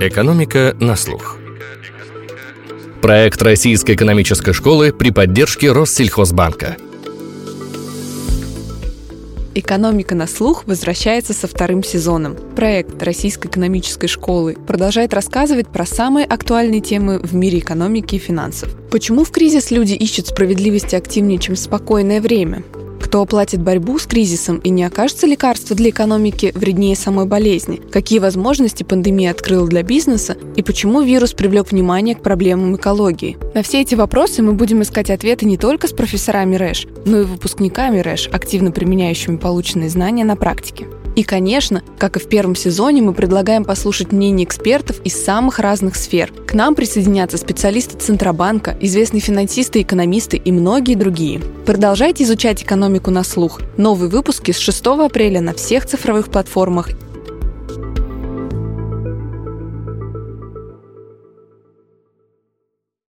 Экономика на слух. Проект Российской экономической школы при поддержке Россельхозбанка. «Экономика на слух» возвращается со вторым сезоном. Проект Российской экономической школы продолжает рассказывать про самые актуальные темы в мире экономики и финансов. Почему в кризис люди ищут справедливости активнее, чем в спокойное время? Кто оплатит борьбу с кризисом и не окажется лекарство для экономики вреднее самой болезни? Какие возможности пандемия открыла для бизнеса и почему вирус привлек внимание к проблемам экологии? На все эти вопросы мы будем искать ответы не только с профессорами РЭШ, но и выпускниками РЭШ, активно применяющими полученные знания на практике. И, конечно, как и в первом сезоне, мы предлагаем послушать мнение экспертов из самых разных сфер. К нам присоединятся специалисты Центробанка, известные финансисты, экономисты и многие другие. Продолжайте изучать экономику на слух. Новые выпуски с 6 апреля на всех цифровых платформах